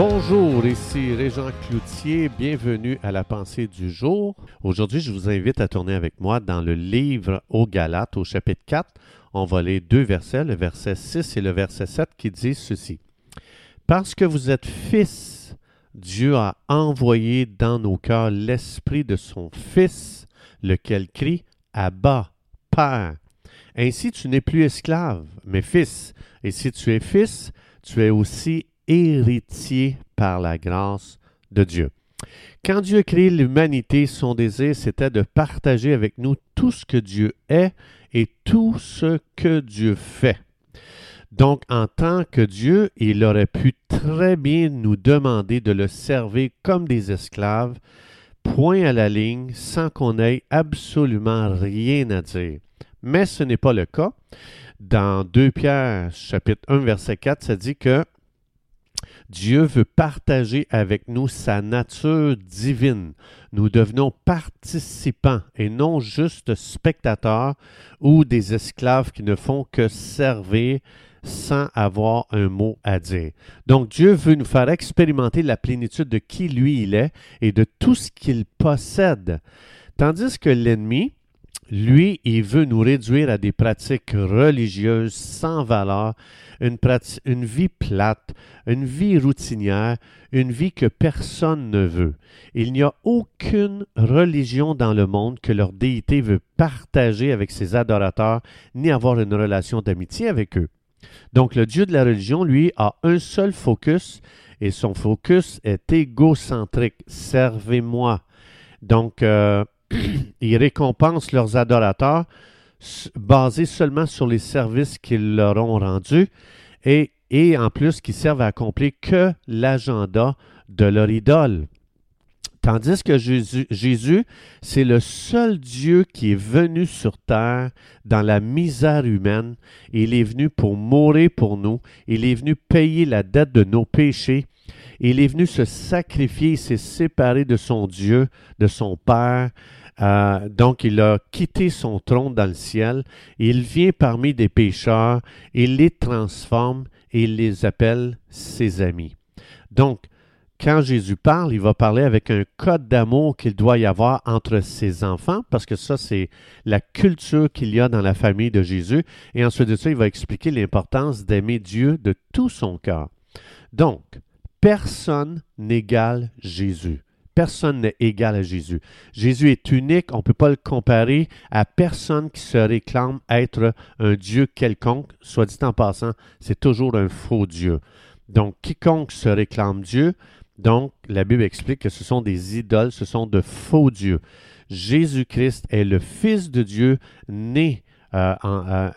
Bonjour, ici Régent Cloutier, bienvenue à la pensée du jour. Aujourd'hui, je vous invite à tourner avec moi dans le livre aux Galates au chapitre 4. On va lire deux versets, le verset 6 et le verset 7 qui disent ceci. Parce que vous êtes fils, Dieu a envoyé dans nos cœurs l'esprit de son Fils, lequel crie Abba, Père. Ainsi tu n'es plus esclave, mais fils. Et si tu es fils, tu es aussi héritier par la grâce de Dieu. Quand Dieu a l'humanité, son désir, c'était de partager avec nous tout ce que Dieu est et tout ce que Dieu fait. Donc, en tant que Dieu, il aurait pu très bien nous demander de le servir comme des esclaves, point à la ligne, sans qu'on ait absolument rien à dire. Mais ce n'est pas le cas. Dans 2 Pierre chapitre 1 verset 4, ça dit que Dieu veut partager avec nous sa nature divine. Nous devenons participants et non juste spectateurs ou des esclaves qui ne font que servir sans avoir un mot à dire. Donc Dieu veut nous faire expérimenter la plénitude de qui lui il est et de tout ce qu'il possède. Tandis que l'ennemi, lui, il veut nous réduire à des pratiques religieuses sans valeur, une, vie plate, une vie routinière, une vie que personne ne veut. Il n'y a aucune religion dans le monde que leur déité veut partager avec ses adorateurs, ni avoir une relation d'amitié avec eux. Donc le Dieu de la religion, lui, a un seul focus, et son focus est égocentrique. Servez-moi. Donc, euh, ils récompensent leurs adorateurs basés seulement sur les services qu'ils leur ont rendus et, en plus qui servent à accomplir que l'agenda de leur idole. Tandis que Jésus c'est le seul Dieu qui est venu sur terre dans la misère humaine. Il est venu pour mourir pour nous. Il est venu payer la dette de nos péchés. Il est venu se sacrifier, s'est séparé de son Dieu, de son Père, euh, donc, il a quitté son trône dans le ciel. Il vient parmi des pécheurs, il les transforme et il les appelle ses amis. Donc, quand Jésus parle, il va parler avec un code d'amour qu'il doit y avoir entre ses enfants, parce que ça, c'est la culture qu'il y a dans la famille de Jésus. Et ensuite de ça, il va expliquer l'importance d'aimer Dieu de tout son cœur. Donc, personne n'égale Jésus. Personne n'est égal à Jésus. Jésus est unique, on ne peut pas le comparer à personne qui se réclame être un Dieu quelconque. Soit dit en passant, c'est toujours un faux Dieu. Donc, quiconque se réclame Dieu, donc la Bible explique que ce sont des idoles, ce sont de faux dieux. Jésus-Christ est le Fils de Dieu né, euh, euh,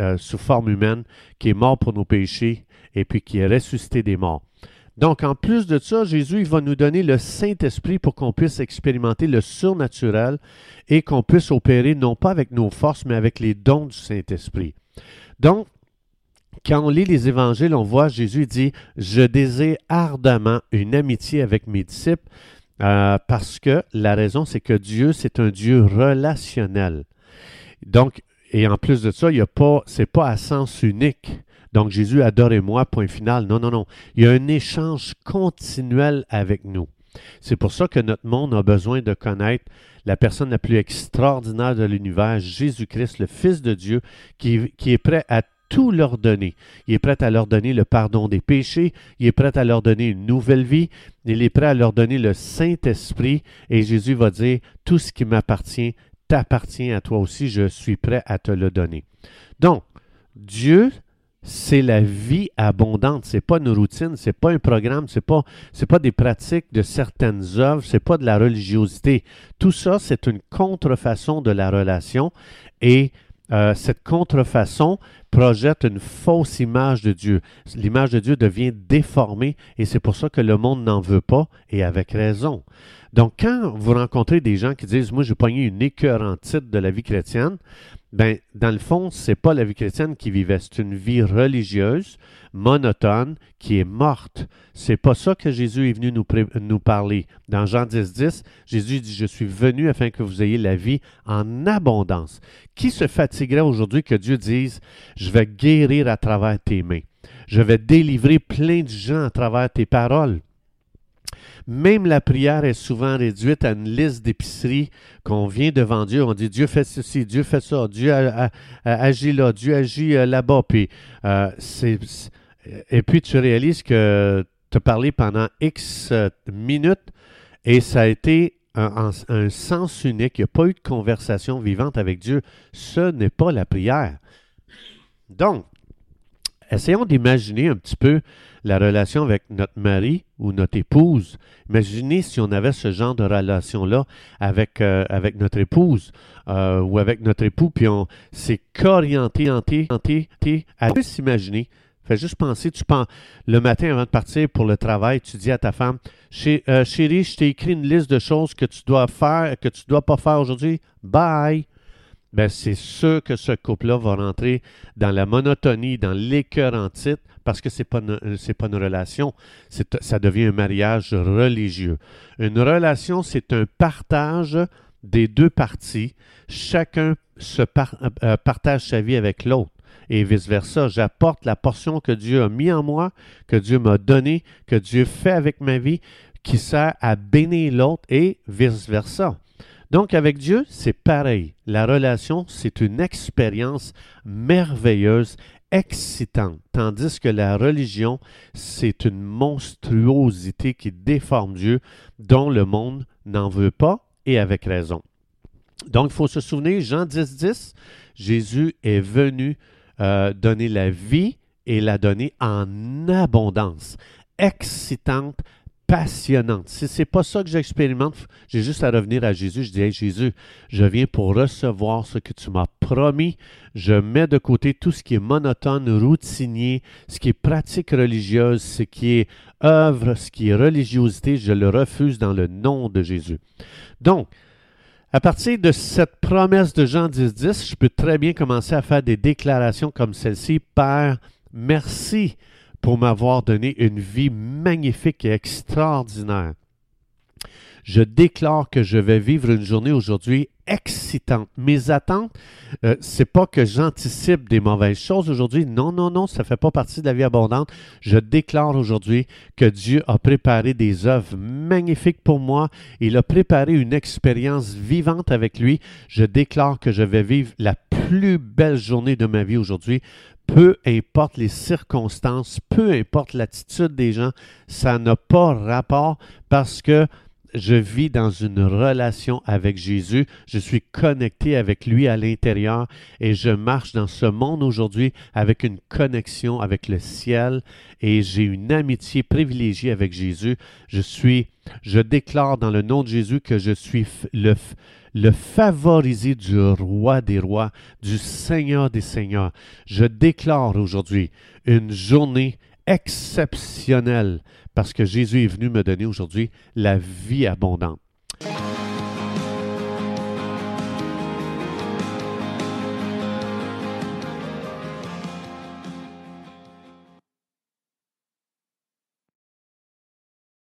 euh, sous forme humaine, qui est mort pour nos péchés et puis qui est ressuscité des morts. Donc, en plus de ça, Jésus il va nous donner le Saint-Esprit pour qu'on puisse expérimenter le surnaturel et qu'on puisse opérer non pas avec nos forces, mais avec les dons du Saint-Esprit. Donc, quand on lit les évangiles, on voit Jésus dit, je désire ardemment une amitié avec mes disciples, euh, parce que la raison, c'est que Dieu, c'est un Dieu relationnel. Donc, et en plus de ça, il y a pas, c'est pas à sens unique. Donc Jésus, adorez-moi, point final. Non, non, non. Il y a un échange continuel avec nous. C'est pour ça que notre monde a besoin de connaître la personne la plus extraordinaire de l'univers, Jésus-Christ, le Fils de Dieu, qui, qui est prêt à tout leur donner. Il est prêt à leur donner le pardon des péchés, il est prêt à leur donner une nouvelle vie, il est prêt à leur donner le Saint-Esprit, et Jésus va dire, tout ce qui m'appartient t'appartient à toi aussi, je suis prêt à te le donner. Donc, Dieu c'est la vie abondante. C'est pas une routine, c'est pas un programme, c'est pas c'est pas des pratiques de certaines œuvres, c'est pas de la religiosité. Tout ça, c'est une contrefaçon de la relation et euh, cette contrefaçon projette une fausse image de Dieu. L'image de Dieu devient déformée et c'est pour ça que le monde n'en veut pas et avec raison. Donc, quand vous rencontrez des gens qui disent Moi, j'ai pogné une écœurante titre de la vie chrétienne, ben, dans le fond, c'est pas la vie chrétienne qui vivait, c'est une vie religieuse, monotone, qui est morte. C'est pas ça que Jésus est venu nous, nous parler. Dans Jean 10, 10, Jésus dit, je suis venu afin que vous ayez la vie en abondance. Qui se fatiguerait aujourd'hui que Dieu dise, je vais guérir à travers tes mains? Je vais délivrer plein de gens à travers tes paroles. Même la prière est souvent réduite à une liste d'épiceries qu'on vient devant Dieu. On dit Dieu fait ceci, Dieu fait ça, Dieu agit là, Dieu agit euh, là-bas. Euh, et puis tu réalises que tu as parlé pendant X euh, minutes et ça a été un, un sens unique. Il n'y a pas eu de conversation vivante avec Dieu. Ce n'est pas la prière. Donc, essayons d'imaginer un petit peu la relation avec notre mari ou notre épouse. Imaginez si on avait ce genre de relation-là avec, euh, avec notre épouse euh, ou avec notre époux, puis on s'est qu'orienté, orienté, orienté, à s'imaginer. Fais juste penser, tu penses, le matin avant de partir pour le travail, tu dis à ta femme, euh, chérie, je t'ai écrit une liste de choses que tu dois faire, que tu dois pas faire aujourd'hui. Bye ben c'est sûr que ce couple-là va rentrer dans la monotonie, dans l'écœur en titre, parce que ce n'est pas, pas une relation, ça devient un mariage religieux. Une relation, c'est un partage des deux parties. Chacun se euh, partage sa vie avec l'autre et vice-versa. J'apporte la portion que Dieu a mis en moi, que Dieu m'a donnée, que Dieu fait avec ma vie, qui sert à bénir l'autre et vice-versa. Donc avec Dieu, c'est pareil. La relation, c'est une expérience merveilleuse, excitante, tandis que la religion, c'est une monstruosité qui déforme Dieu, dont le monde n'en veut pas, et avec raison. Donc il faut se souvenir, Jean 10, 10, Jésus est venu euh, donner la vie et la donner en abondance, excitante, passionnante. Si ce n'est pas ça que j'expérimente, j'ai juste à revenir à Jésus. Je dis, hey, Jésus, je viens pour recevoir ce que tu m'as promis. Je mets de côté tout ce qui est monotone, routinier, ce qui est pratique religieuse, ce qui est œuvre, ce qui est religiosité. Je le refuse dans le nom de Jésus. Donc, à partir de cette promesse de Jean 10, 10, je peux très bien commencer à faire des déclarations comme celle-ci. Père, merci pour m'avoir donné une vie magnifique et extraordinaire. Je déclare que je vais vivre une journée aujourd'hui excitante. Mes attentes, euh, c'est pas que j'anticipe des mauvaises choses aujourd'hui. Non, non, non, ça fait pas partie de la vie abondante. Je déclare aujourd'hui que Dieu a préparé des œuvres magnifiques pour moi. Il a préparé une expérience vivante avec lui. Je déclare que je vais vivre la plus belle journée de ma vie aujourd'hui peu importe les circonstances, peu importe l'attitude des gens, ça n'a pas rapport parce que je vis dans une relation avec Jésus, je suis connecté avec lui à l'intérieur et je marche dans ce monde aujourd'hui avec une connexion avec le ciel et j'ai une amitié privilégiée avec Jésus. Je suis, je déclare dans le nom de Jésus que je suis le, le favorisé du roi des rois, du Seigneur des seigneurs. Je déclare aujourd'hui une journée exceptionnelle parce que Jésus est venu me donner aujourd'hui la vie abondante.